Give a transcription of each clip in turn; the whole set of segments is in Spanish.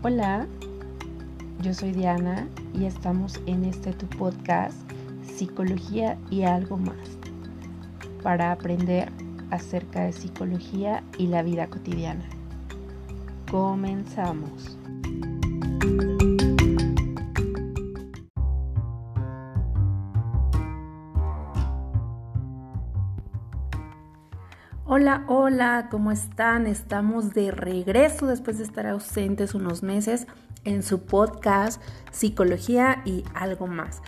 Hola, yo soy Diana y estamos en este tu podcast Psicología y algo más para aprender acerca de psicología y la vida cotidiana. Comenzamos. Hola, hola, ¿cómo están? Estamos de regreso después de estar ausentes unos meses en su podcast Psicología y algo más.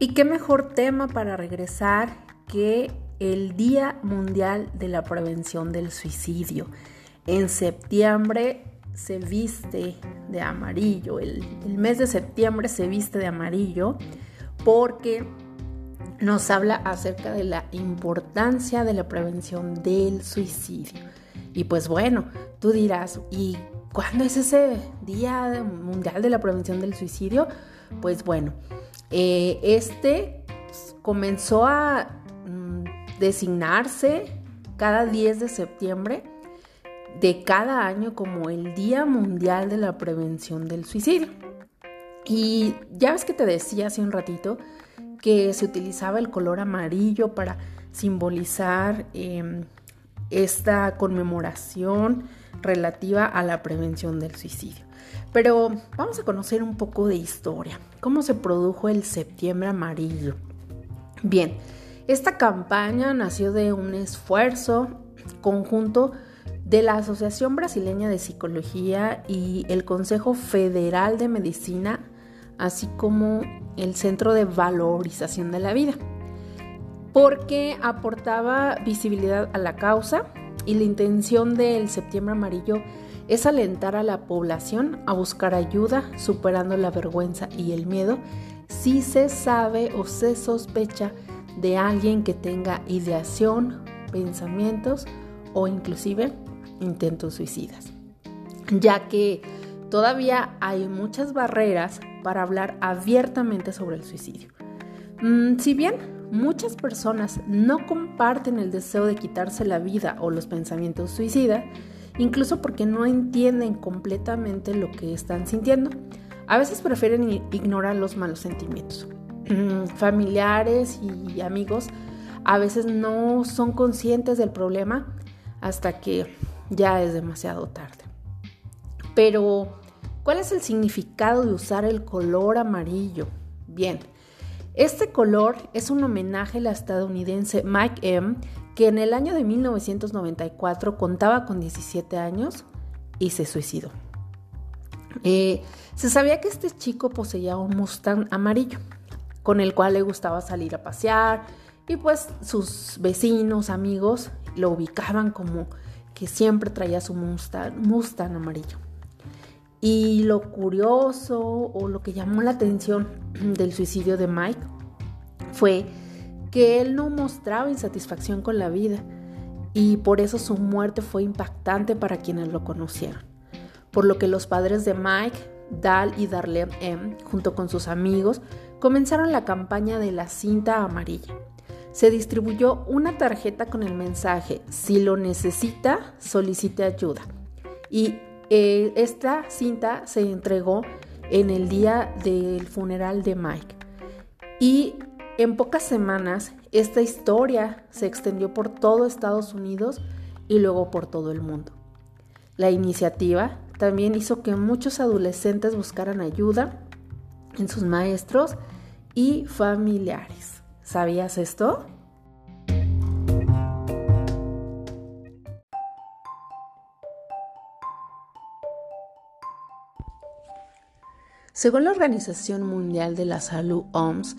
Y qué mejor tema para regresar que el Día Mundial de la Prevención del Suicidio. En septiembre se viste de amarillo, el, el mes de septiembre se viste de amarillo porque nos habla acerca de la importancia de la prevención del suicidio. Y pues bueno, tú dirás, ¿y cuándo es ese Día Mundial de la Prevención del Suicidio? Pues bueno, eh, este comenzó a mm, designarse cada 10 de septiembre de cada año como el Día Mundial de la Prevención del Suicidio. Y ya ves que te decía hace un ratito que se utilizaba el color amarillo para simbolizar em, esta conmemoración relativa a la prevención del suicidio. Pero vamos a conocer un poco de historia, cómo se produjo el septiembre amarillo. Bien, esta campaña nació de un esfuerzo conjunto de la Asociación Brasileña de Psicología y el Consejo Federal de Medicina, así como el Centro de Valorización de la Vida, porque aportaba visibilidad a la causa y la intención del Septiembre Amarillo es alentar a la población a buscar ayuda superando la vergüenza y el miedo si se sabe o se sospecha de alguien que tenga ideación, pensamientos o inclusive intentos suicidas, ya que todavía hay muchas barreras para hablar abiertamente sobre el suicidio. Mm, si bien muchas personas no comparten el deseo de quitarse la vida o los pensamientos suicidas, incluso porque no entienden completamente lo que están sintiendo, a veces prefieren ignorar los malos sentimientos. Mm, familiares y amigos a veces no son conscientes del problema hasta que ya es demasiado tarde. Pero ¿Cuál es el significado de usar el color amarillo? Bien, este color es un homenaje al estadounidense Mike M., que en el año de 1994 contaba con 17 años y se suicidó. Eh, se sabía que este chico poseía un Mustang amarillo, con el cual le gustaba salir a pasear y pues sus vecinos, amigos lo ubicaban como que siempre traía su Mustang amarillo. Y lo curioso o lo que llamó la atención del suicidio de Mike fue que él no mostraba insatisfacción con la vida y por eso su muerte fue impactante para quienes lo conocieron. Por lo que los padres de Mike, Dal y Darlene M, junto con sus amigos, comenzaron la campaña de la cinta amarilla. Se distribuyó una tarjeta con el mensaje, si lo necesita, solicite ayuda. Y eh, esta cinta se entregó en el día del funeral de Mike. Y en pocas semanas esta historia se extendió por todo Estados Unidos y luego por todo el mundo. La iniciativa también hizo que muchos adolescentes buscaran ayuda en sus maestros y familiares. ¿Sabías esto? Según la Organización Mundial de la Salud OMS,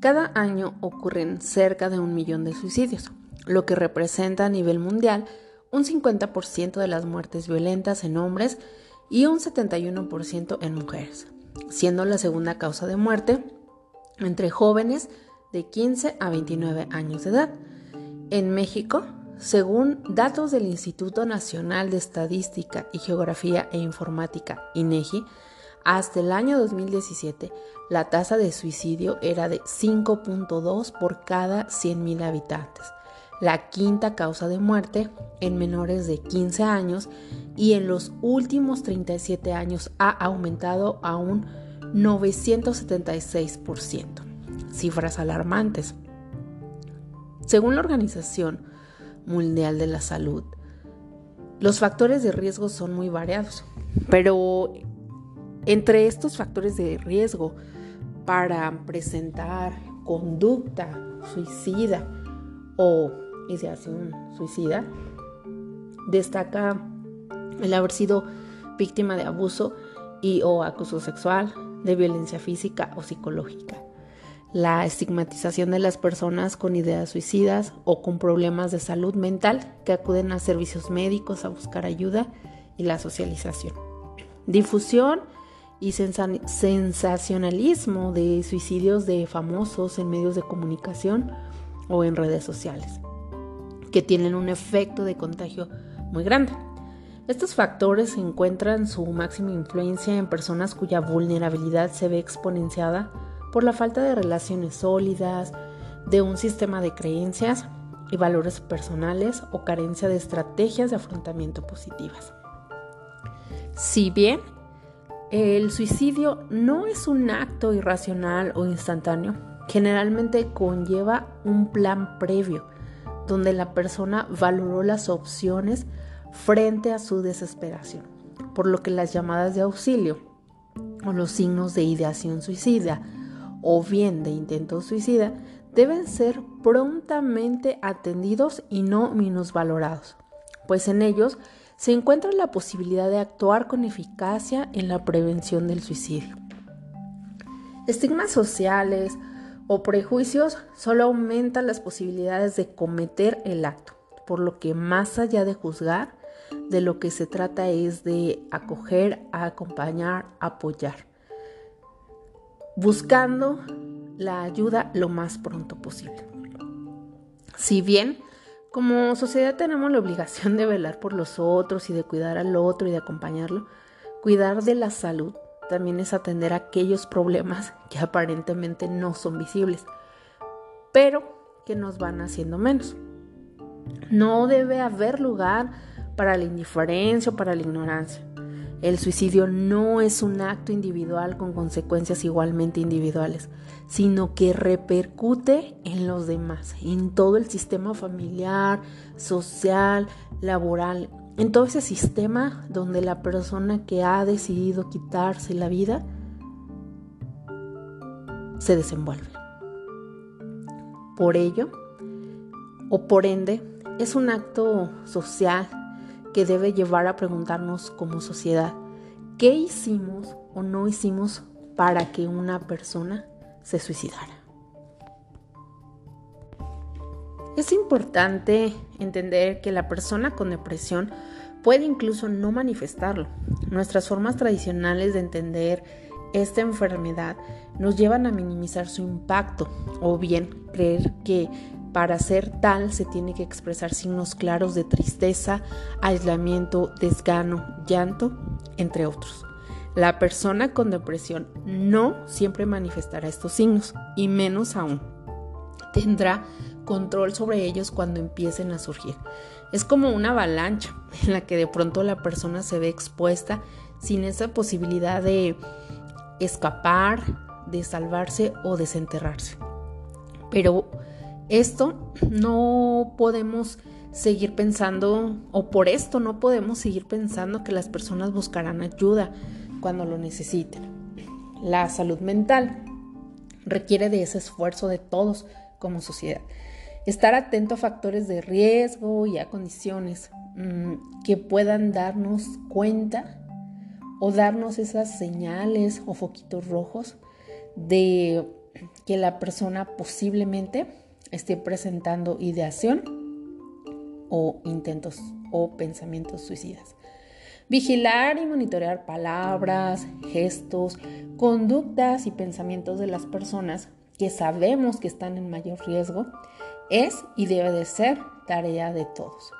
cada año ocurren cerca de un millón de suicidios, lo que representa a nivel mundial un 50% de las muertes violentas en hombres y un 71% en mujeres, siendo la segunda causa de muerte entre jóvenes de 15 a 29 años de edad. En México, según datos del Instituto Nacional de Estadística y Geografía e Informática, INEGI, hasta el año 2017, la tasa de suicidio era de 5.2 por cada 100.000 habitantes, la quinta causa de muerte en menores de 15 años y en los últimos 37 años ha aumentado a un 976%. Cifras alarmantes. Según la Organización Mundial de la Salud, los factores de riesgo son muy variados, pero entre estos factores de riesgo para presentar conducta suicida o ideación suicida, destaca el haber sido víctima de abuso y o acoso sexual, de violencia física o psicológica, la estigmatización de las personas con ideas suicidas o con problemas de salud mental que acuden a servicios médicos a buscar ayuda y la socialización. Difusión y sensacionalismo de suicidios de famosos en medios de comunicación o en redes sociales, que tienen un efecto de contagio muy grande. Estos factores encuentran su máxima influencia en personas cuya vulnerabilidad se ve exponenciada por la falta de relaciones sólidas, de un sistema de creencias y valores personales o carencia de estrategias de afrontamiento positivas. Si bien el suicidio no es un acto irracional o instantáneo, generalmente conlleva un plan previo, donde la persona valoró las opciones frente a su desesperación, por lo que las llamadas de auxilio o los signos de ideación suicida o bien de intento suicida deben ser prontamente atendidos y no minusvalorados, pues en ellos se encuentra la posibilidad de actuar con eficacia en la prevención del suicidio. Estigmas sociales o prejuicios solo aumentan las posibilidades de cometer el acto, por lo que más allá de juzgar, de lo que se trata es de acoger, acompañar, apoyar, buscando la ayuda lo más pronto posible. Si bien como sociedad tenemos la obligación de velar por los otros y de cuidar al otro y de acompañarlo. Cuidar de la salud también es atender aquellos problemas que aparentemente no son visibles, pero que nos van haciendo menos. No debe haber lugar para la indiferencia o para la ignorancia. El suicidio no es un acto individual con consecuencias igualmente individuales sino que repercute en los demás, en todo el sistema familiar, social, laboral, en todo ese sistema donde la persona que ha decidido quitarse la vida se desenvuelve. Por ello, o por ende, es un acto social que debe llevar a preguntarnos como sociedad, ¿qué hicimos o no hicimos para que una persona se suicidara. Es importante entender que la persona con depresión puede incluso no manifestarlo. Nuestras formas tradicionales de entender esta enfermedad nos llevan a minimizar su impacto o bien creer que para ser tal se tiene que expresar signos claros de tristeza, aislamiento, desgano, llanto, entre otros. La persona con depresión no siempre manifestará estos signos y menos aún tendrá control sobre ellos cuando empiecen a surgir. Es como una avalancha en la que de pronto la persona se ve expuesta sin esa posibilidad de escapar, de salvarse o desenterrarse. Pero esto no podemos seguir pensando, o por esto no podemos seguir pensando que las personas buscarán ayuda cuando lo necesiten. La salud mental requiere de ese esfuerzo de todos como sociedad. Estar atento a factores de riesgo y a condiciones mm, que puedan darnos cuenta o darnos esas señales o foquitos rojos de que la persona posiblemente esté presentando ideación o intentos o pensamientos suicidas. Vigilar y monitorear palabras, gestos, conductas y pensamientos de las personas que sabemos que están en mayor riesgo es y debe de ser tarea de todos.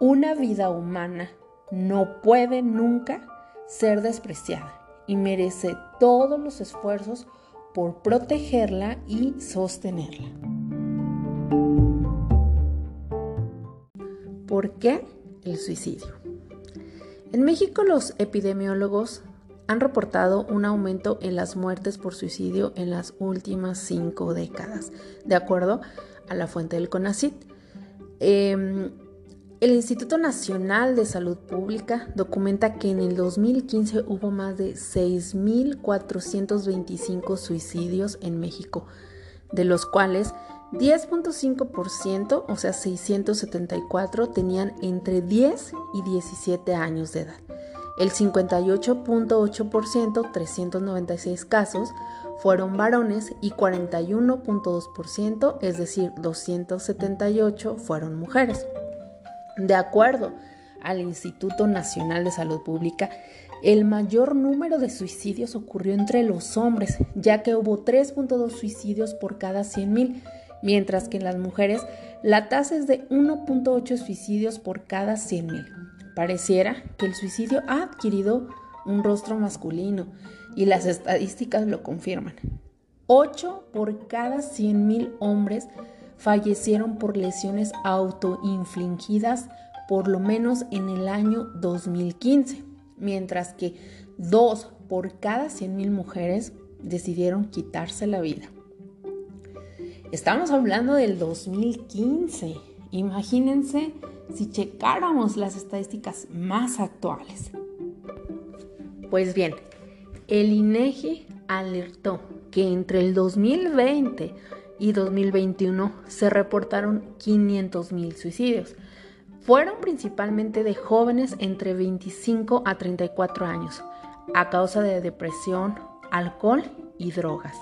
Una vida humana no puede nunca ser despreciada y merece todos los esfuerzos por protegerla y sostenerla. ¿Por qué el suicidio? En México los epidemiólogos han reportado un aumento en las muertes por suicidio en las últimas cinco décadas, de acuerdo a la fuente del CONACIT. Em, el Instituto Nacional de Salud Pública documenta que en el 2015 hubo más de 6.425 suicidios en México, de los cuales 10.5%, o sea 674, tenían entre 10 y 17 años de edad. El 58.8%, 396 casos, fueron varones y 41.2%, es decir, 278, fueron mujeres. De acuerdo al Instituto Nacional de Salud Pública, el mayor número de suicidios ocurrió entre los hombres, ya que hubo 3.2 suicidios por cada 100.000, mientras que en las mujeres la tasa es de 1.8 suicidios por cada 100.000. Pareciera que el suicidio ha adquirido un rostro masculino y las estadísticas lo confirman. 8 por cada 100.000 hombres fallecieron por lesiones autoinfligidas por lo menos en el año 2015, mientras que 2 por cada 100.000 mujeres decidieron quitarse la vida. Estamos hablando del 2015. Imagínense si checáramos las estadísticas más actuales. Pues bien, el INEGI alertó que entre el 2020 y 2021 se reportaron 500.000 suicidios. Fueron principalmente de jóvenes entre 25 a 34 años, a causa de depresión, alcohol y drogas.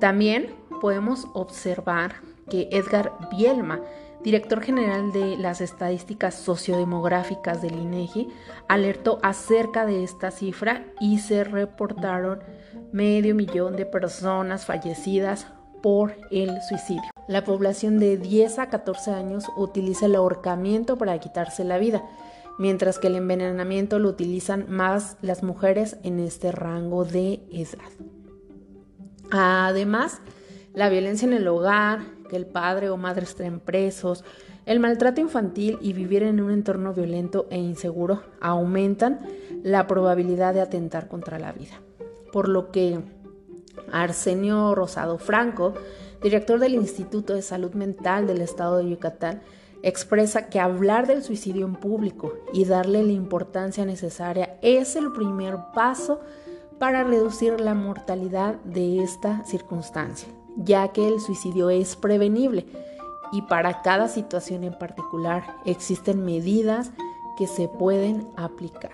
También podemos observar que Edgar Bielma director general de las estadísticas sociodemográficas del INEGI, alertó acerca de esta cifra y se reportaron medio millón de personas fallecidas por el suicidio. La población de 10 a 14 años utiliza el ahorcamiento para quitarse la vida, mientras que el envenenamiento lo utilizan más las mujeres en este rango de edad. Además, la violencia en el hogar, que el padre o madre estén presos, el maltrato infantil y vivir en un entorno violento e inseguro aumentan la probabilidad de atentar contra la vida. Por lo que Arsenio Rosado Franco, director del Instituto de Salud Mental del Estado de Yucatán, expresa que hablar del suicidio en público y darle la importancia necesaria es el primer paso para reducir la mortalidad de esta circunstancia ya que el suicidio es prevenible y para cada situación en particular existen medidas que se pueden aplicar.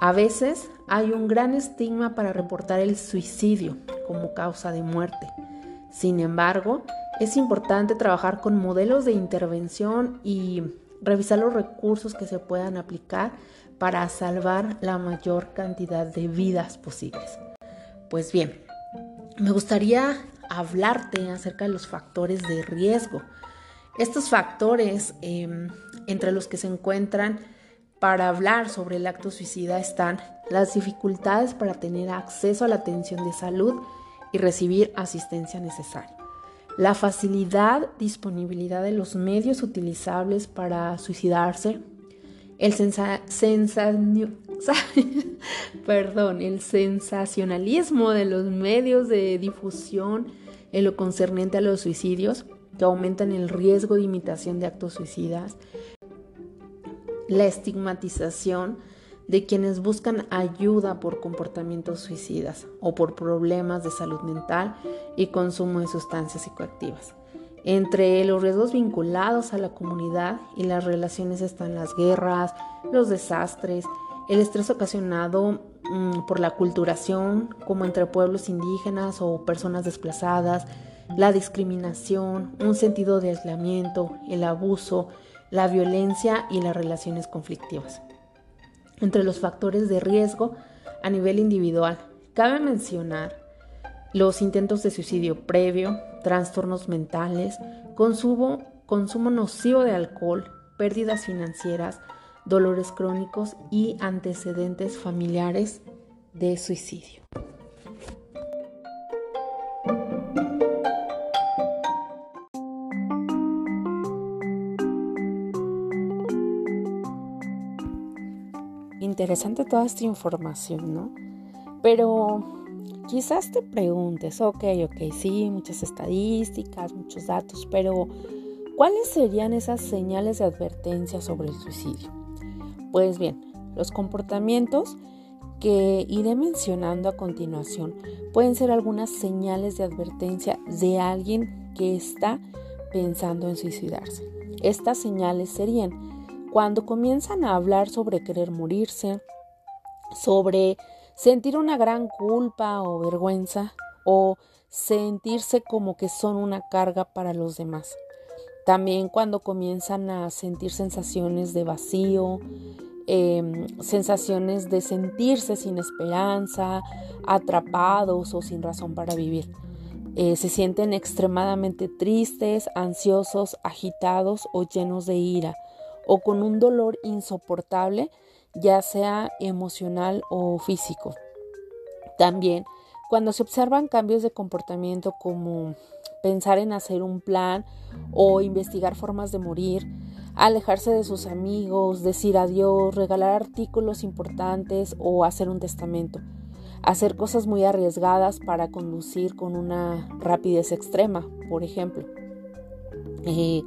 A veces hay un gran estigma para reportar el suicidio como causa de muerte. Sin embargo, es importante trabajar con modelos de intervención y revisar los recursos que se puedan aplicar para salvar la mayor cantidad de vidas posibles. Pues bien, me gustaría hablarte acerca de los factores de riesgo. Estos factores em, entre los que se encuentran para hablar sobre el acto suicida están las dificultades para tener acceso a la atención de salud y recibir asistencia necesaria. La facilidad, disponibilidad de los medios utilizables para suicidarse, el, perdón, el sensacionalismo de los medios de difusión en lo concerniente a los suicidios, que aumentan el riesgo de imitación de actos suicidas, la estigmatización de quienes buscan ayuda por comportamientos suicidas o por problemas de salud mental y consumo de sustancias psicoactivas. Entre los riesgos vinculados a la comunidad y las relaciones están las guerras, los desastres, el estrés ocasionado mm, por la culturación, como entre pueblos indígenas o personas desplazadas, la discriminación, un sentido de aislamiento, el abuso, la violencia y las relaciones conflictivas. Entre los factores de riesgo a nivel individual, cabe mencionar los intentos de suicidio previo, trastornos mentales, consumo, nocivo de alcohol, pérdidas financieras, dolores crónicos y antecedentes familiares de suicidio. Interesante toda esta información, ¿no? Pero quizás te preguntes, ok, ok, sí, muchas estadísticas, muchos datos, pero ¿cuáles serían esas señales de advertencia sobre el suicidio? Pues bien, los comportamientos que iré mencionando a continuación pueden ser algunas señales de advertencia de alguien que está pensando en suicidarse. Estas señales serían cuando comienzan a hablar sobre querer morirse, sobre sentir una gran culpa o vergüenza o sentirse como que son una carga para los demás. También cuando comienzan a sentir sensaciones de vacío, Em, sensaciones de sentirse sin esperanza, atrapados o sin razón para vivir. Eh, se sienten extremadamente tristes, ansiosos, agitados o llenos de ira o con un dolor insoportable, ya sea emocional o físico. También cuando se observan cambios de comportamiento como pensar en hacer un plan o investigar formas de morir, alejarse de sus amigos, decir adiós, regalar artículos importantes o hacer un testamento, hacer cosas muy arriesgadas para conducir con una rapidez extrema, por ejemplo, eh,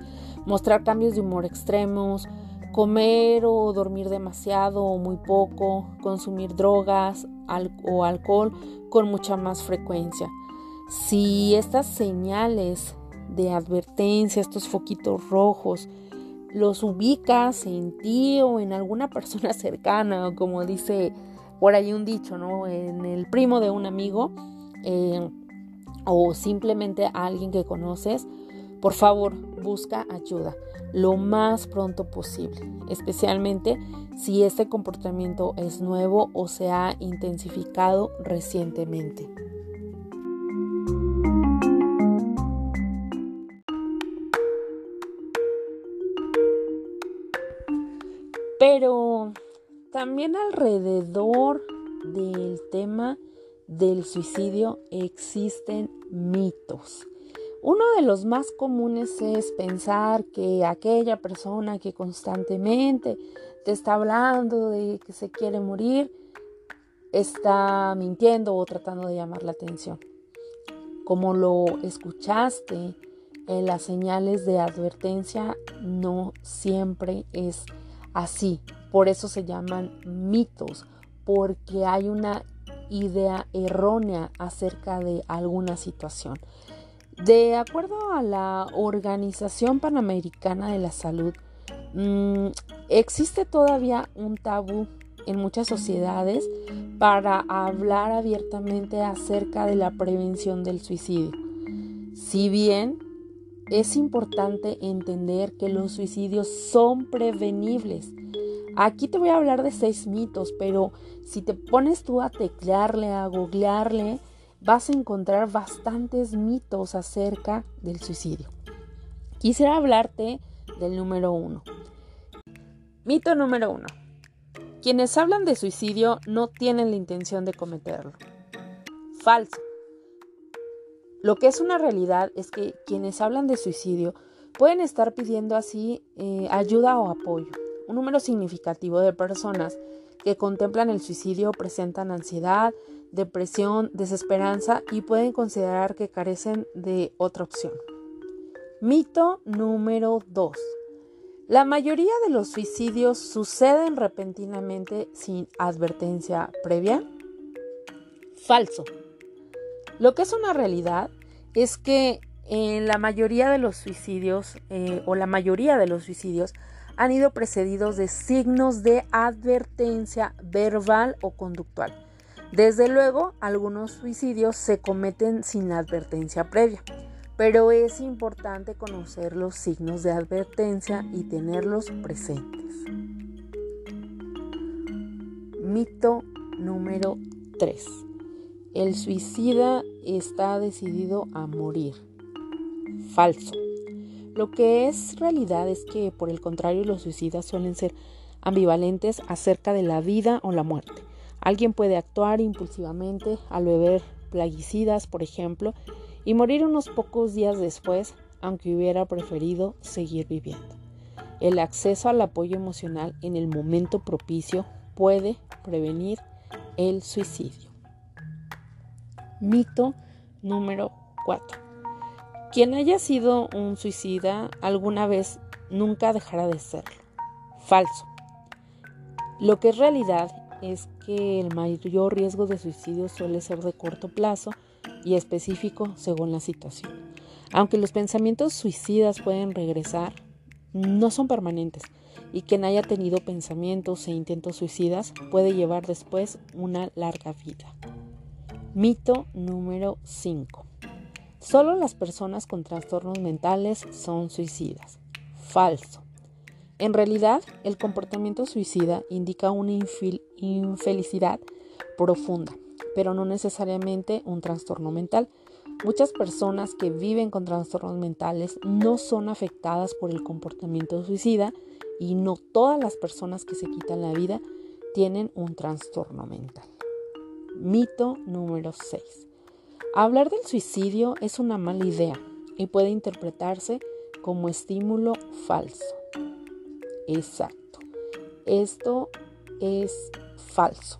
mostrar cambios de humor extremos, comer o dormir demasiado o muy poco, consumir drogas o alcohol con mucha más frecuencia. Si estas señales de advertencia, estos foquitos rojos, los ubicas en ti o en alguna persona cercana, o como dice por ahí un dicho, ¿no? En el primo de un amigo eh, o simplemente a alguien que conoces, por favor, busca ayuda lo más pronto posible, especialmente si este comportamiento es nuevo o se ha intensificado recientemente. Pero también alrededor del tema del suicidio existen mitos. Uno de los más comunes es pensar que aquella persona que constantemente te está hablando de que se quiere morir está mintiendo o tratando de llamar la atención. Como lo escuchaste, en las señales de advertencia no siempre es así. Por eso se llaman mitos, porque hay una idea errónea acerca de alguna situación. De acuerdo a la Organización Panamericana de la Salud, mm, existe todavía un tabú en muchas sociedades para hablar abiertamente acerca de la prevención del suicidio. Si bien es importante entender que los suicidios son prevenibles. Aquí te voy a hablar de seis mitos, pero si te pones tú a teclearle, a googlearle, vas a encontrar bastantes mitos acerca del suicidio. Quisiera hablarte del número uno. Mito número uno. Quienes hablan de suicidio no tienen la intención de cometerlo. Falso. Lo que es una realidad es que quienes hablan de suicidio pueden estar pidiendo así eh, ayuda o apoyo. Un número significativo de personas que contemplan el suicidio presentan ansiedad, depresión, desesperanza y pueden considerar que carecen de otra opción. Mito número 2. La mayoría de los suicidios suceden repentinamente sin advertencia previa. Falso. Lo que es una realidad es que en la mayoría de los suicidios eh, o la mayoría de los suicidios han ido precedidos de signos de advertencia verbal o conductual. Desde luego, algunos suicidios se cometen sin advertencia previa, pero es importante conocer los signos de advertencia y tenerlos presentes. Mito número 3. El suicida está decidido a morir. Falso. Lo que es realidad es que, por el contrario, los suicidas suelen ser ambivalentes acerca de la vida o la muerte. Alguien puede actuar impulsivamente al beber plaguicidas, por ejemplo, y morir unos pocos días después, aunque hubiera preferido seguir viviendo. El acceso al apoyo emocional en el momento propicio puede prevenir el suicidio. Mito número 4. Quien haya sido un suicida alguna vez nunca dejará de serlo. Falso. Lo que es realidad es que el mayor riesgo de suicidio suele ser de corto plazo y específico según la situación. Aunque los pensamientos suicidas pueden regresar, no son permanentes y quien haya tenido pensamientos e intentos suicidas puede llevar después una larga vida. Mito número 5. Solo las personas con trastornos mentales son suicidas. Falso. En realidad, el comportamiento suicida indica una infelicidad profunda, pero no necesariamente un trastorno mental. Muchas personas que viven con trastornos mentales no son afectadas por el comportamiento suicida y no todas las personas que se quitan la vida tienen un trastorno mental. Mito número 6. Hablar del suicidio es una mala idea y puede interpretarse como estímulo falso. Exacto. Esto es falso.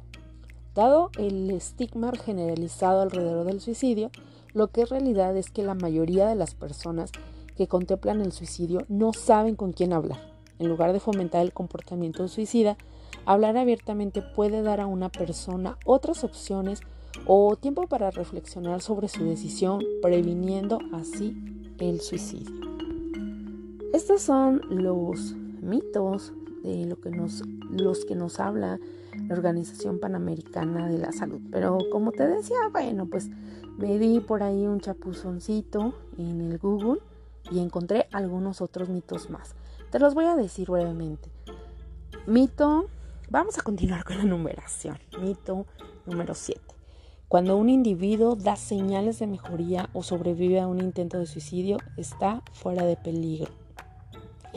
Dado el estigma generalizado alrededor del suicidio, lo que es realidad es que la mayoría de las personas que contemplan el suicidio no saben con quién hablar. En lugar de fomentar el comportamiento suicida, hablar abiertamente puede dar a una persona otras opciones o tiempo para reflexionar sobre su decisión, previniendo así el suicidio. Estos son los mitos de lo que nos, los que nos habla la Organización Panamericana de la Salud. Pero como te decía, bueno, pues me di por ahí un chapuzoncito en el Google y encontré algunos otros mitos más. Te los voy a decir brevemente. Mito, vamos a continuar con la numeración. Mito número 7. Cuando un individuo da señales de mejoría o sobrevive a un intento de suicidio, está fuera de peligro.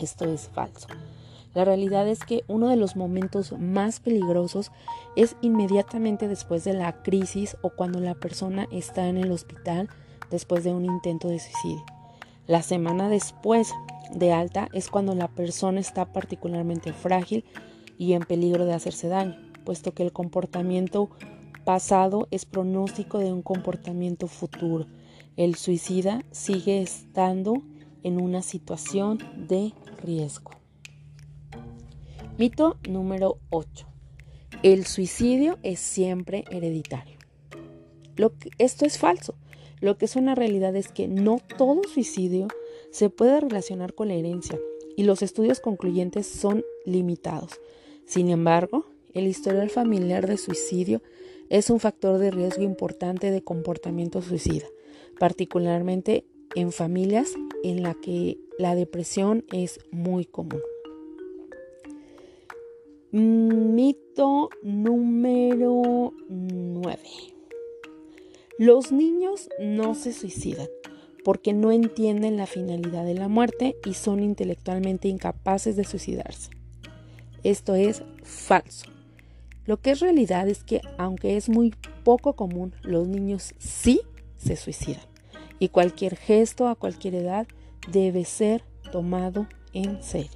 Esto es falso. La realidad es que uno de los momentos más peligrosos es inmediatamente después de la crisis o cuando la persona está en el hospital después de un intento de suicidio. La semana después de alta es cuando la persona está particularmente frágil y en peligro de hacerse daño, puesto que el comportamiento pasado es pronóstico de un comportamiento futuro. El suicida sigue estando en una situación de riesgo. Mito número 8. El suicidio es siempre hereditario. Esto es falso. Lo que es una realidad es que no todo suicidio se puede relacionar con la herencia y los estudios concluyentes son limitados. Sin embargo, el historial familiar de suicidio es un factor de riesgo importante de comportamiento suicida, particularmente en familias en las que la depresión es muy común. Mito número 9. Los niños no se suicidan porque no entienden la finalidad de la muerte y son intelectualmente incapaces de suicidarse. Esto es falso. Lo que es realidad es que aunque es muy poco común, los niños sí se suicidan y cualquier gesto a cualquier edad debe ser tomado en serio.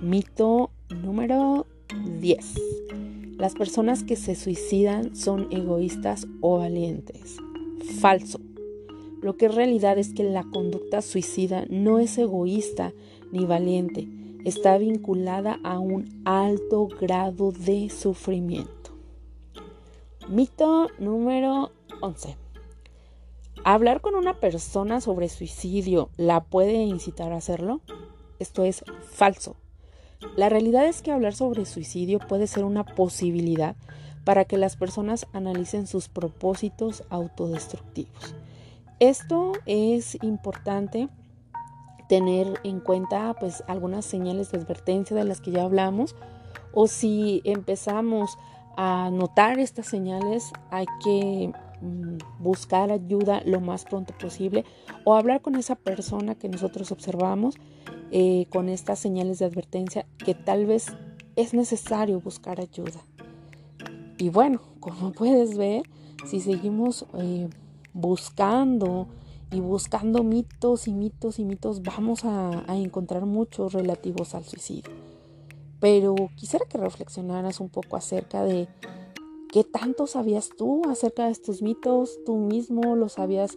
Mito número 10. Las personas que se suicidan son egoístas o valientes. Falso. Lo que es realidad es que la conducta suicida no es egoísta ni valiente, está vinculada a un alto grado de sufrimiento. Mito número 11. ¿Hablar con una persona sobre suicidio la puede incitar a hacerlo? Esto es falso. La realidad es que hablar sobre suicidio puede ser una posibilidad para que las personas analicen sus propósitos autodestructivos. Esto es importante tener en cuenta pues algunas señales de advertencia de las que ya hablamos o si empezamos a notar estas señales hay que buscar ayuda lo más pronto posible o hablar con esa persona que nosotros observamos eh, con estas señales de advertencia que tal vez es necesario buscar ayuda. Y bueno, como puedes ver, si seguimos eh, buscando y buscando mitos y mitos y mitos, vamos a encontrar muchos relativos al suicidio. pero quisiera que reflexionaras un poco acerca de qué tanto sabías tú acerca de estos mitos, tú mismo los habías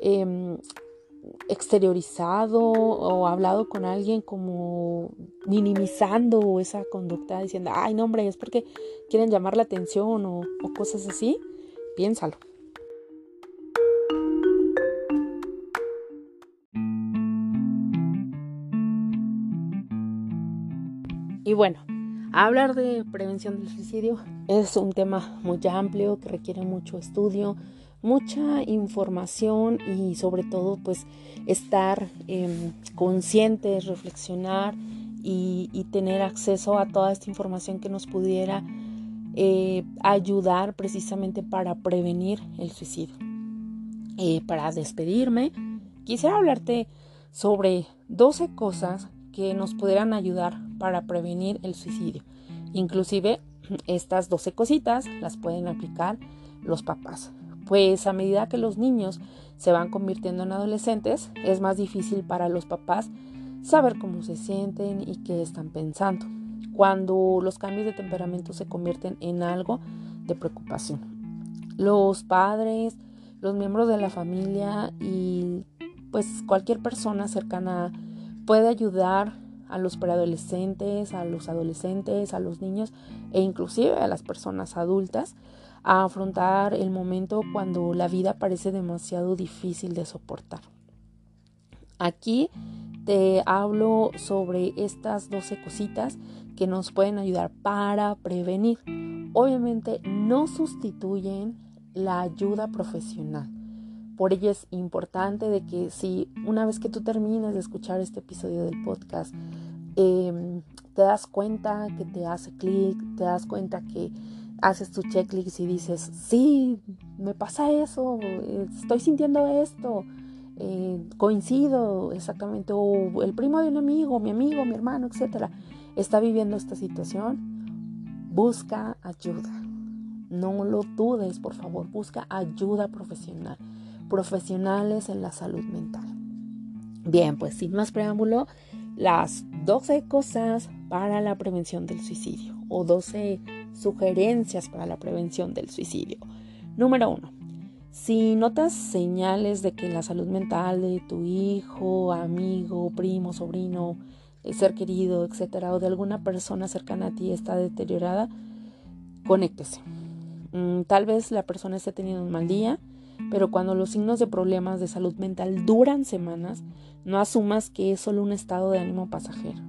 em, exteriorizado o hablado con alguien como minimizando esa conducta, diciendo, ay, no, hombre, es porque quieren llamar la atención o, o cosas así, piénsalo. Y bueno, hablar de prevención del suicidio es un tema muy amplio que requiere mucho estudio, mucha información y sobre todo pues estar eh, conscientes, reflexionar y, tener acceso a toda esta información que nos pudiera eh, ayudar precisamente para prevenir el suicidio. Eh, para despedirme, quisiera hablarte sobre 12 cosas que nos pudieran ayudar para prevenir el suicidio. Inclusive estas 12 cositas las pueden aplicar los papás. Pues a medida que los niños se van convirtiendo en adolescentes, es más difícil para los papás saber cómo se sienten y qué están pensando. Cuando los cambios de temperamento se convierten en algo de preocupación. Los padres, los miembros de la familia y pues cualquier persona cercana puede ayudar a los preadolescentes, a los adolescentes, a los niños e inclusive a las personas adultas a afrontar el momento cuando la vida parece demasiado difícil de soportar. Aquí te hablo sobre estas 12 cositas que nos pueden ayudar para prevenir. Obviamente no sustituyen la ayuda profesional. Por ello es importante de que si una vez que tú termines de escuchar este episodio del podcast, em, te das cuenta que te hace clic, te das cuenta que haces tu checklist y dices, sí, me pasa eso, estoy sintiendo esto, eh, coincido exactamente, o el primo de un amigo, mi amigo, mi hermano, etcétera, está viviendo esta situación, busca ayuda. No lo dudes, por favor, busca ayuda profesional profesionales en la salud mental. Bien, pues sin más preámbulo, las 12 cosas para la prevención del suicidio o 12 sugerencias para la prevención del suicidio. Número 1. Si notas señales de que la salud mental de tu hijo, amigo, primo, sobrino, ser querido, etcétera, o de alguna persona cercana a ti está deteriorada, conéctese. Mm, tal vez la persona esté teniendo un mal día, pero cuando los signos de problemas de salud mental duran semanas, no asumas que es solo un estado de ánimo pasajero.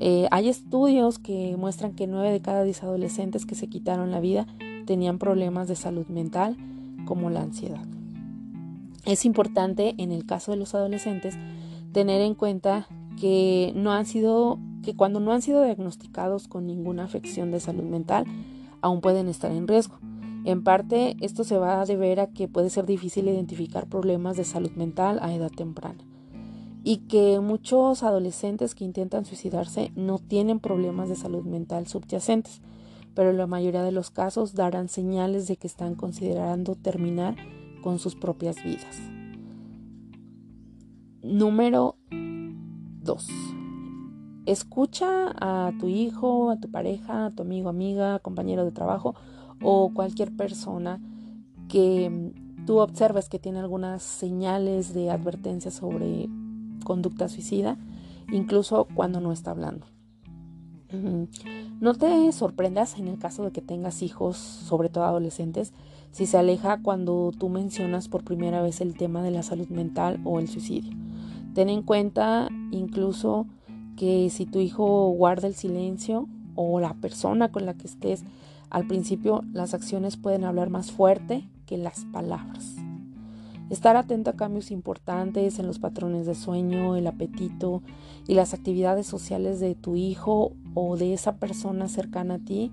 Eh, hay estudios que muestran que 9 de cada 10 adolescentes que se quitaron la vida tenían problemas de salud mental como la ansiedad. Es importante en el caso de los adolescentes tener en cuenta que cuando no han sido diagnosticados con ninguna afección de salud mental aún pueden estar en riesgo. En parte, esto se va a deber a que puede ser difícil identificar problemas de salud mental a edad temprana y que muchos adolescentes que intentan suicidarse no tienen problemas de salud mental subyacentes, pero en la mayoría de los casos darán señales de que están considerando terminar con sus propias vidas. Número 2. Escucha a tu hijo, a tu pareja, a tu amigo, amiga, compañero de trabajo o cualquier persona que mm, tú observes que tiene algunas señales de advertencia sobre conducta suicida, incluso cuando no está hablando. No te sorprendas en el caso de que tengas hijos, sobre todo adolescentes, si se aleja cuando tú mencionas por primera vez el tema de la salud mental o el suicidio. Ten en cuenta incluso que si tu hijo guarda el silencio o la persona con la que estés al principio las acciones pueden hablar más fuerte que las palabras. Estar atento a cambios importantes en los patrones de sueño, el apetito y las actividades sociales de tu hijo o de esa persona cercana a ti.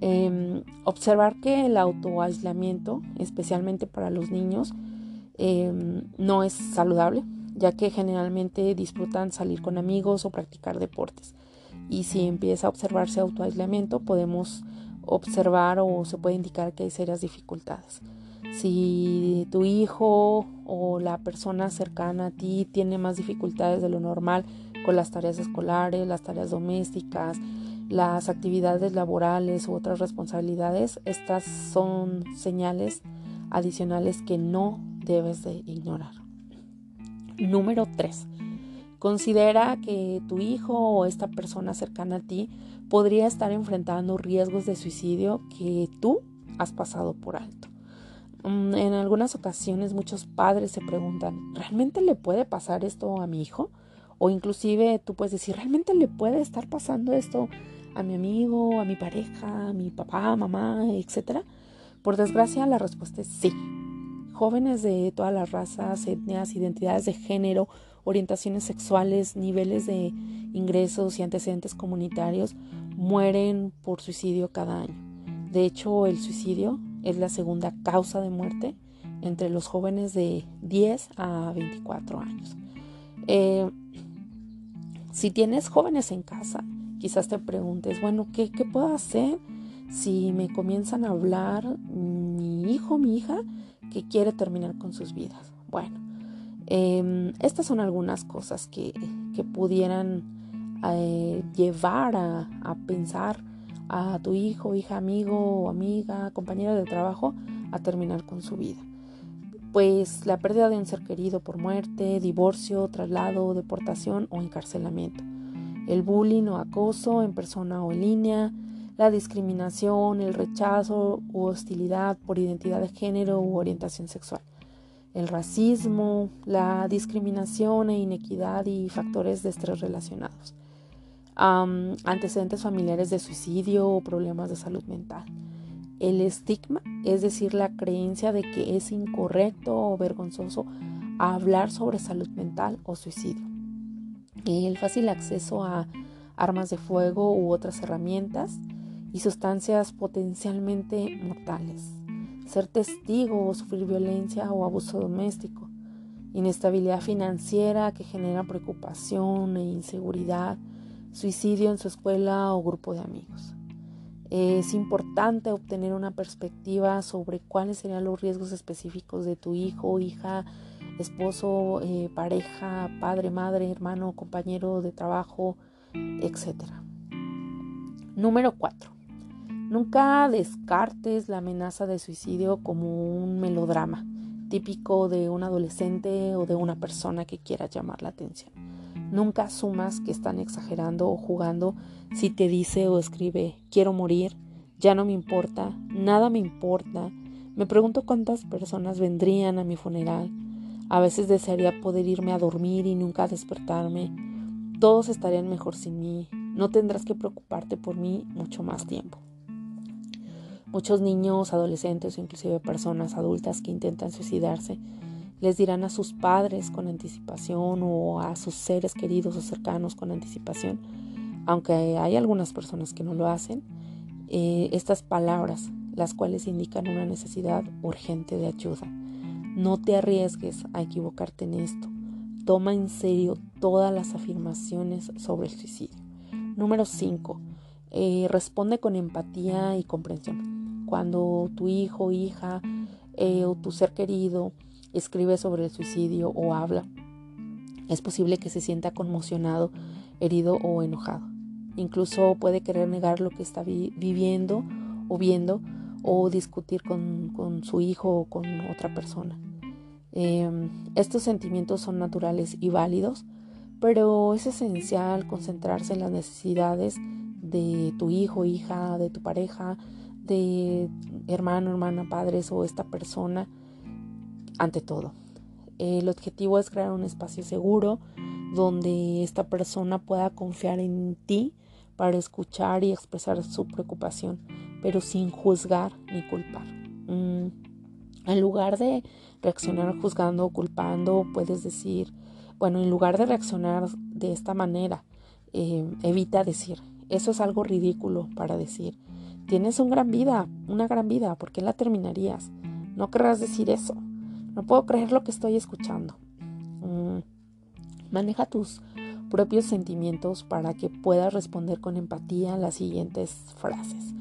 Em, observar que el autoaislamiento, especialmente para los niños, em, no es saludable, ya que generalmente disfrutan salir con amigos o practicar deportes. Y si empieza a observarse autoaislamiento, podemos observar o se puede indicar que hay serias dificultades. Si tu hijo o la persona cercana a ti tiene más dificultades de lo normal con las tareas escolares, las tareas domésticas, las actividades laborales u otras responsabilidades, estas son señales adicionales que no debes de ignorar. Número 3. Considera que tu hijo o esta persona cercana a ti podría estar enfrentando riesgos de suicidio que tú has pasado por alto. Mm, en algunas ocasiones muchos padres se preguntan, ¿realmente le puede pasar esto a mi hijo? O inclusive tú puedes decir, ¿realmente le puede estar pasando esto a mi amigo, a mi pareja, a mi papá, mamá, etcétera? Por desgracia, la respuesta es sí. Jóvenes de todas las razas, etnias, identidades de género, orientaciones sexuales, niveles de ingresos y antecedentes comunitarios mueren por suicidio cada año. De hecho, el suicidio es la segunda causa de muerte entre los jóvenes de 10 a 24 años. Eh, si tienes jóvenes en casa, quizás te preguntes, bueno, ¿qué, ¿qué, puedo hacer si me comienzan a hablar mi hijo, mi hija, que quiere terminar con sus vidas? Bueno, em, estas son algunas cosas que, que pudieran eh, llevar a, a pensar a tu hijo, hija, amigo o amiga, compañera de trabajo a terminar con su vida. Pues la pérdida de un ser querido por muerte, divorcio, traslado, deportación o encarcelamiento. El bullying o acoso en persona o en línea, la discriminación, el rechazo u hostilidad por identidad de género u orientación sexual. El racismo, la discriminación e inequidad y factores de estrés relacionados antecedentes familiares de suicidio o problemas de salud mental. El estigma, es decir, la creencia de que es incorrecto o vergonzoso hablar sobre salud mental o suicidio. El fácil acceso a armas de fuego u otras herramientas y sustancias potencialmente mortales. Ser testigo o sufrir violencia o abuso doméstico. Inestabilidad financiera que genera preocupación e inseguridad suicidio en su escuela o grupo de amigos. Es importante obtener una perspectiva sobre cuáles serían los riesgos específicos de tu hijo, hija, esposo, eh, pareja, padre, madre, hermano, compañero de trabajo, etc. Número 4. Nunca descartes la amenaza de suicidio como un melodrama típico de un adolescente o de una persona que quiera llamar la atención. Nunca asumas que están exagerando o jugando si te dice o escribe quiero morir, ya no me importa, nada me importa. Me pregunto cuántas personas vendrían a mi funeral. A veces desearía poder irme a dormir y nunca despertarme. Todos estarían mejor sin mí. No tendrás que preocuparte por mí mucho más tiempo. Muchos niños, adolescentes o inclusive personas adultas que intentan suicidarse les dirán a sus padres con anticipación o a sus seres queridos o cercanos con anticipación, aunque hay algunas personas que no lo hacen, eh, estas palabras, las cuales indican una necesidad urgente de ayuda. No te arriesgues a equivocarte en esto. Toma en serio todas las afirmaciones sobre el suicidio. Número 5. Eh, responde con empatía y comprensión. Cuando tu hijo, hija eh, o tu ser querido escribe sobre el suicidio o habla, es posible que se sienta conmocionado, herido o enojado. Incluso puede querer negar lo que está viviendo o viendo o discutir con, su hijo o con otra persona. Em, estos sentimientos son naturales y válidos, pero es esencial concentrarse en las necesidades de tu hijo, hija, de tu pareja, de hermano, hermana, padres o esta persona ante todo. El objetivo es crear un espacio seguro donde esta persona pueda confiar en ti para escuchar y expresar su preocupación, pero sin juzgar ni culpar. Mm, en lugar de reaccionar juzgando o culpando, puedes decir, bueno, en lugar de reaccionar de esta manera, eh, evita decir, eso es algo ridículo para decir, tienes una gran vida, una gran vida, ¿por qué la terminarías? No querrás decir eso. No puedo creer lo que estoy escuchando. Mm, maneja tus propios sentimientos para que puedas responder con empatía las siguientes frases.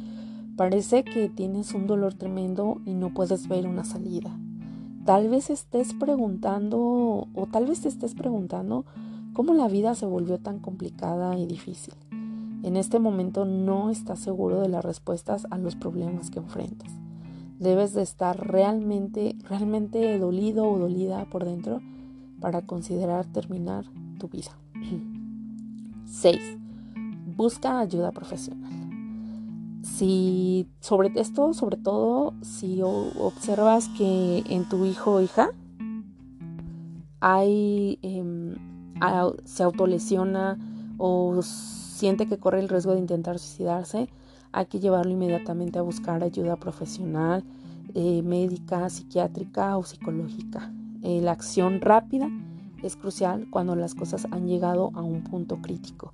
Parece que tienes un dolor tremendo y no puedes ver una salida. Tal vez estés preguntando o tal vez te estés preguntando cómo la vida se volvió tan complicada y difícil. En este momento no estás seguro de las respuestas a los problemas que enfrentas. Debes de estar realmente, realmente dolido o dolida por dentro para considerar terminar tu vida. 6. Busca ayuda profesional. Si sobre esto, sobre todo, si observas que en tu hijo o hija hay em, se autolesiona o siente que corre el riesgo de intentar suicidarse, hay que llevarlo inmediatamente a buscar ayuda profesional, eh, médica, psiquiátrica o psicológica. Eh, la acción rápida es crucial cuando las cosas han llegado a un punto crítico.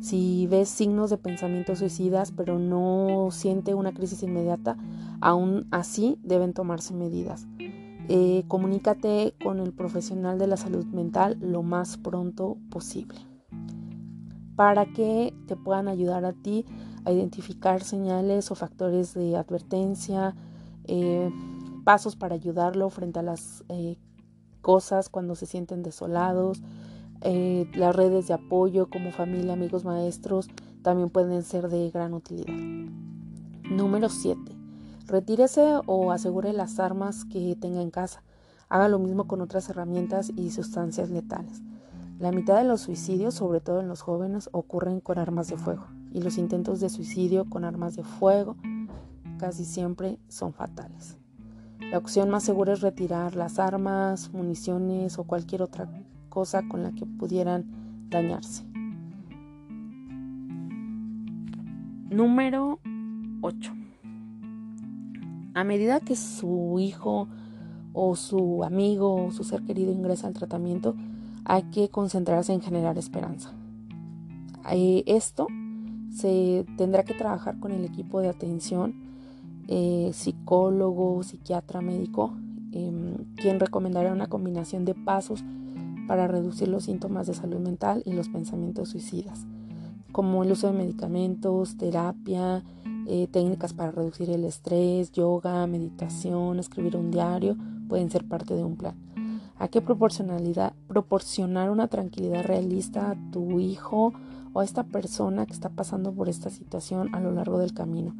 Si ves signos de pensamientos suicidas pero no siente una crisis inmediata, aún así deben tomarse medidas. Eh, comunícate con el profesional de la salud mental lo más pronto posible para que te puedan ayudar a ti a identificar señales o factores de advertencia, eh, pasos para ayudarlo frente a las eh, cosas cuando se sienten desolados. las redes de apoyo como familia, amigos, maestros también pueden ser de gran utilidad. Número 7. Retírese o asegure las armas que tenga en casa. Haga lo mismo con otras herramientas y sustancias letales. La mitad de los suicidios, sobre todo en los jóvenes, ocurren con armas de fuego y los intentos de suicidio con armas de fuego casi siempre son fatales. La opción más segura es retirar las armas, municiones o cualquier otra cosa con la que pudieran dañarse. Número 8. A medida que su hijo o su amigo o su ser querido ingresa al tratamiento, hay que concentrarse en generar esperanza. Eh, esto se tendrá que trabajar con el equipo de atención, eh, psicólogo, psiquiatra, médico, em, quien recomendará una combinación de pasos para reducir los síntomas de salud mental y los pensamientos suicidas, como el uso de medicamentos, terapia, eh, técnicas para reducir el estrés, yoga, meditación, escribir un diario, pueden ser parte de un plan. Hay que proporcionar una tranquilidad realista a tu hijo o a esta persona que está pasando por esta situación a lo largo del camino.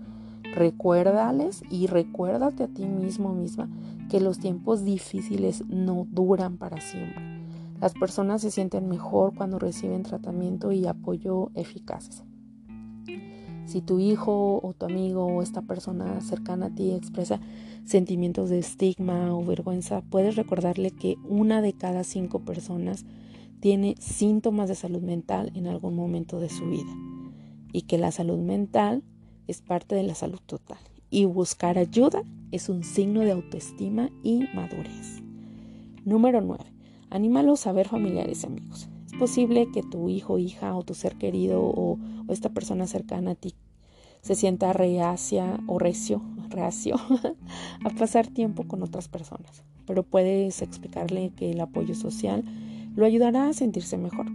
Recuérdales y recuérdate a ti mismo misma que los tiempos difíciles no duran para siempre. Las personas se sienten mejor cuando reciben tratamiento y apoyo eficaces. Si tu hijo o tu amigo o esta persona cercana a ti expresa sentimientos de estigma o vergüenza, puedes recordarle que una de cada cinco personas tiene síntomas de salud mental en algún momento de su vida y que la salud mental es parte de la salud total y buscar ayuda es un signo de autoestima y madurez. Número 9. Anímalos a ver familiares y amigos posible que tu hijo, hija o tu ser querido o, esta persona cercana a ti se sienta reacia o recio, reacio a pasar tiempo con otras personas, pero puedes explicarle que el apoyo social lo ayudará a sentirse mejor.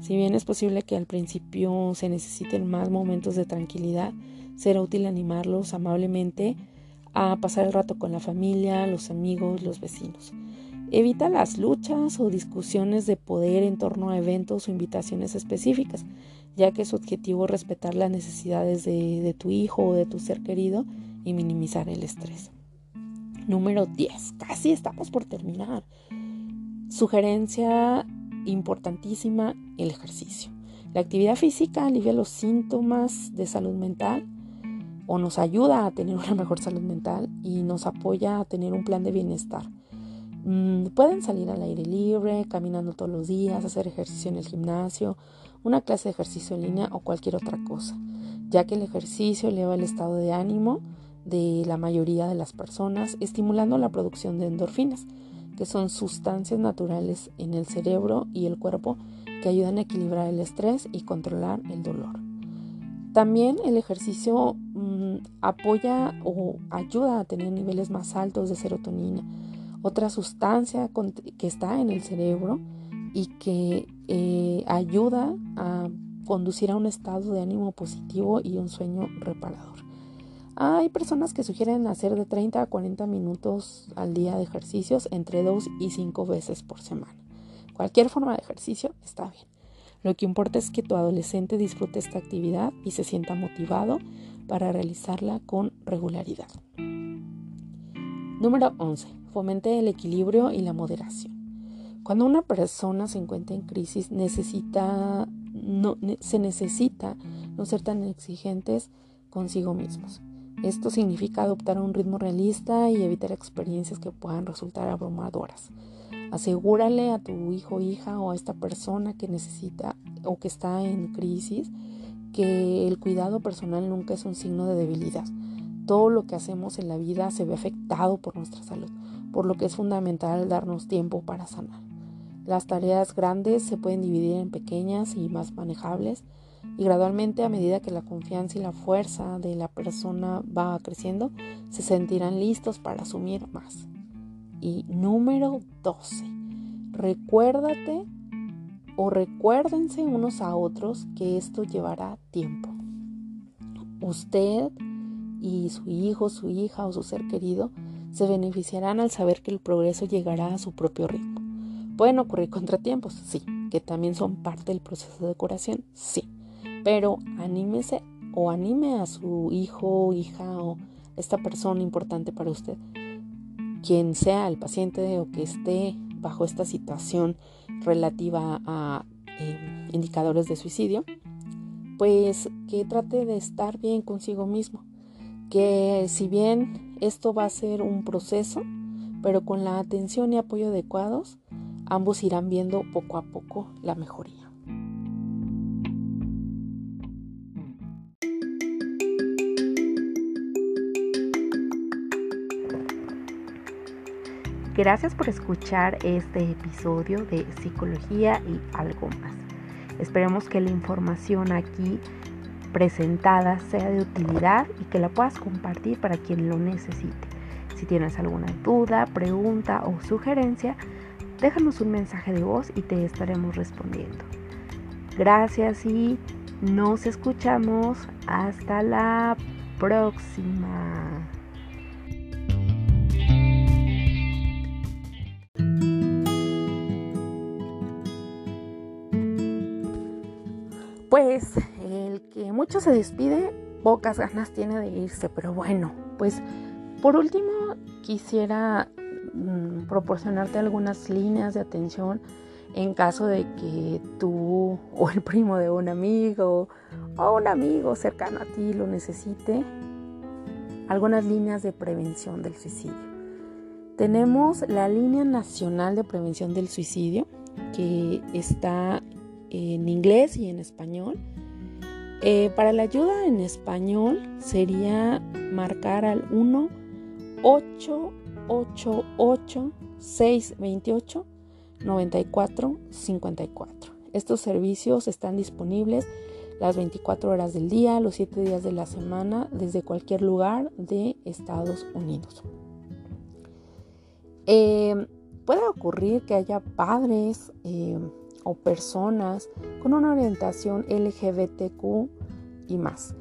Si bien es posible que al principio se necesiten más momentos de tranquilidad, será útil animarlos amablemente a pasar el rato con la familia, los amigos, los vecinos. Evita las luchas o discusiones de poder en torno a eventos o invitaciones específicas, ya que su objetivo es respetar las necesidades de, tu hijo o de tu ser querido y minimizar el estrés. Número 10. Casi estamos por terminar. Sugerencia importantísima, el ejercicio. La actividad física alivia los síntomas de salud mental o nos ayuda a tener una mejor salud mental y nos apoya a tener un plan de bienestar. Mm, pueden salir al aire libre, caminando todos los días, hacer ejercicio en el gimnasio, una clase de ejercicio en línea o cualquier otra cosa, ya que el ejercicio eleva el estado de ánimo de la mayoría de las personas, estimulando la producción de endorfinas, que son sustancias naturales en el cerebro y el cuerpo que ayudan a equilibrar el estrés y controlar el dolor. También el ejercicio mm, apoya o ayuda a tener niveles más altos de serotonina, otra sustancia que está en el cerebro y que eh, ayuda a conducir a un estado de ánimo positivo y un sueño reparador. Hay personas que sugieren hacer de 30 a 40 minutos al día de ejercicios entre 2 y 5 veces por semana. Cualquier forma de ejercicio está bien. Lo que importa es que tu adolescente disfrute esta actividad y se sienta motivado para realizarla con regularidad. Número 11. Fomente el equilibrio y la moderación. Cuando una persona se encuentra en crisis, necesita, no, se necesita no ser tan exigentes consigo mismos. Esto significa adoptar un ritmo realista y evitar experiencias que puedan resultar abrumadoras. Asegúrale a tu hijo, hija o a esta persona que necesita o que está en crisis que el cuidado personal nunca es un signo de debilidad. Todo lo que hacemos en la vida se ve afectado por nuestra salud, por lo que es fundamental darnos tiempo para sanar. Las tareas grandes se pueden dividir en pequeñas y más manejables y gradualmente a medida que la confianza y la fuerza de la persona va creciendo, se sentirán listos para asumir más. Y número 12. Recuérdate o recuérdense unos a otros que esto llevará tiempo. Usted y su hijo, su hija o su ser querido se beneficiarán al saber que el progreso llegará a su propio ritmo. ¿Pueden ocurrir contratiempos? Sí. ¿Que también son parte del proceso de curación? Sí. Pero anímese o anime a su hijo, hija o esta persona importante para usted quien sea el paciente o que esté bajo esta situación relativa a eh, indicadores de suicidio, pues que trate de estar bien consigo mismo. Que si bien esto va a ser un proceso, pero con la atención y apoyo adecuados, ambos irán viendo poco a poco la mejoría. Gracias por escuchar este episodio de Psicología y algo más. Esperemos que la información aquí presentada sea de utilidad y que la puedas compartir para quien lo necesite. Si tienes alguna duda, pregunta o sugerencia, déjanos un mensaje de voz y te estaremos respondiendo. Gracias y nos escuchamos hasta la próxima. Pues el que mucho se despide, pocas ganas tiene de irse, pero bueno, pues por último quisiera mm, proporcionarte algunas líneas de atención en caso de que tú o el primo de un amigo o un amigo cercano a ti lo necesite, algunas líneas de prevención del suicidio. Tenemos la línea nacional de prevención del suicidio que está en inglés y en español. Eh, para la ayuda en español sería marcar al 1 888 628 94 54. Estos servicios están disponibles las 24 horas del día, los 7 días de la semana, desde cualquier lugar de Estados Unidos. Eh, puede ocurrir que haya padres eh, o personas con una orientación LGBTQ y más.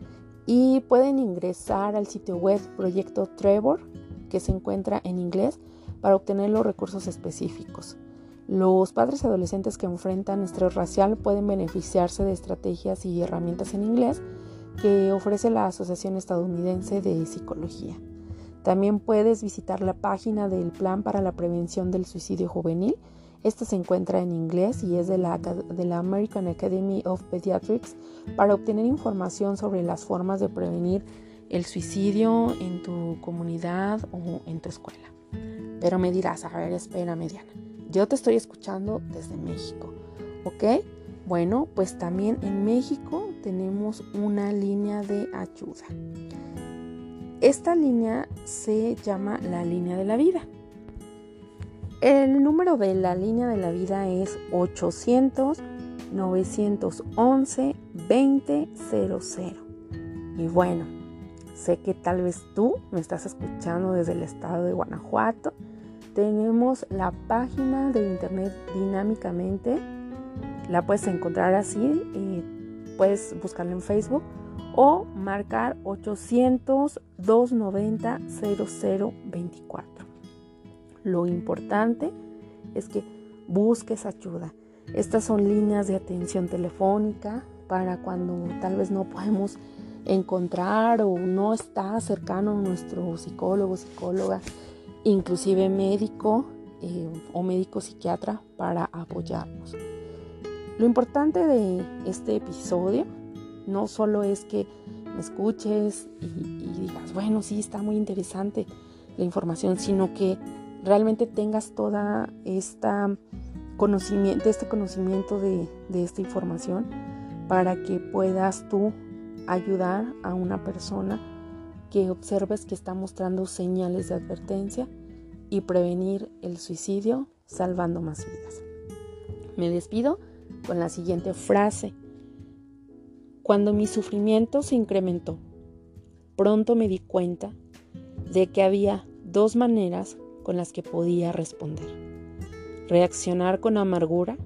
Y pueden ingresar al sitio web Proyecto Trevor, que se encuentra en inglés, para obtener los recursos específicos. Los padres adolescentes que enfrentan estrés racial pueden beneficiarse de estrategias y herramientas en inglés que ofrece la Asociación Estadounidense de Psicología. También puedes visitar la página del Plan para la Prevención del Suicidio Juvenil, esta se encuentra en inglés y es de la, de la American Academy of Pediatrics para obtener información sobre las formas de prevenir el suicidio en tu comunidad o en tu escuela. Pero me dirás, a ver, espera, mediana. Yo te estoy escuchando desde México, ¿ok? Bueno, pues también en México tenemos una línea de ayuda. Esta línea se llama la línea de la vida. El número de la línea de la vida es 800 911 2000. Y bueno, sé que tal vez tú me estás escuchando desde el estado de Guanajuato. Tenemos la página de internet dinámicamente. La puedes encontrar así. puedes buscarla en Facebook o marcar 800 290 0024. Lo importante es que busques ayuda, Estas son líneas de atención telefónica para cuando tal vez no podemos encontrar o no está cercano nuestro psicólogo, psicóloga, inclusive médico eh, o médico psiquiatra para apoyarnos. Lo importante de este episodio no solo es que me escuches y, digas, bueno, sí, está muy interesante la información, sino que realmente tengas toda esta conocimiento, este conocimiento de, de esta información para que puedas tú ayudar a una persona que observes que está mostrando señales de advertencia y prevenir el suicidio salvando más vidas. Me despido con la siguiente frase. Cuando mi sufrimiento se incrementó, pronto me di cuenta de que había dos maneras con las que podía responder. Reaccionar con amargura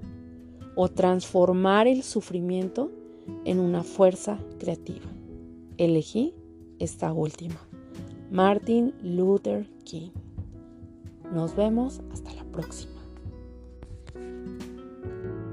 o transformar el sufrimiento en una fuerza creativa. Elegí esta última. Martin Luther King. Nos vemos hasta la próxima.